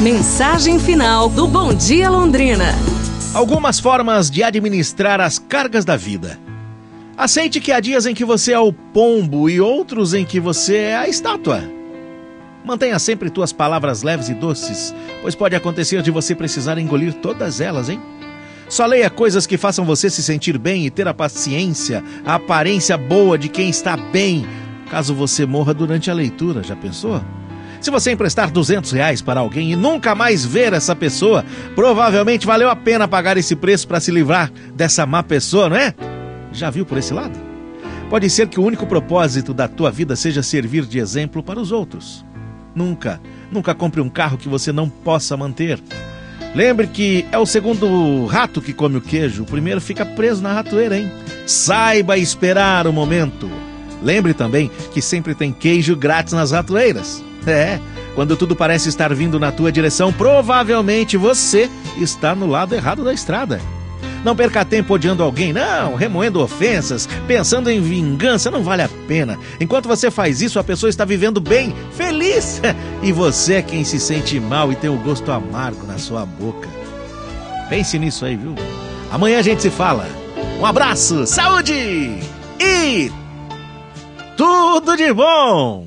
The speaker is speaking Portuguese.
Mensagem final do Bom Dia Londrina. Algumas formas de administrar as cargas da vida. Aceite que há dias em que você é o pombo e outros em que você é a estátua. Mantenha sempre tuas palavras leves e doces, pois pode acontecer de você precisar engolir todas elas, hein? Só leia coisas que façam você se sentir bem e ter a paciência, a aparência boa de quem está bem, caso você morra durante a leitura, já pensou? Se você emprestar 200 reais para alguém e nunca mais ver essa pessoa, provavelmente valeu a pena pagar esse preço para se livrar dessa má pessoa, não é? Já viu por esse lado? Pode ser que o único propósito da tua vida seja servir de exemplo para os outros. Nunca, nunca compre um carro que você não possa manter. Lembre que é o segundo rato que come o queijo, o primeiro fica preso na ratoeira, hein? Saiba esperar o momento. Lembre também que sempre tem queijo grátis nas ratoeiras. É, quando tudo parece estar vindo na tua direção, provavelmente você está no lado errado da estrada. Não perca tempo odiando alguém, não, remoendo ofensas, pensando em vingança, não vale a pena. Enquanto você faz isso, a pessoa está vivendo bem, feliz. E você é quem se sente mal e tem o gosto amargo na sua boca. Pense nisso aí, viu? Amanhã a gente se fala. Um abraço, saúde e tudo de bom!